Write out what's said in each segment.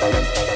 Thank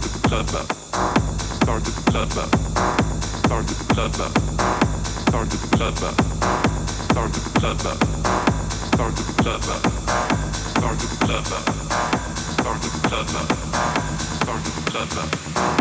Start the club up.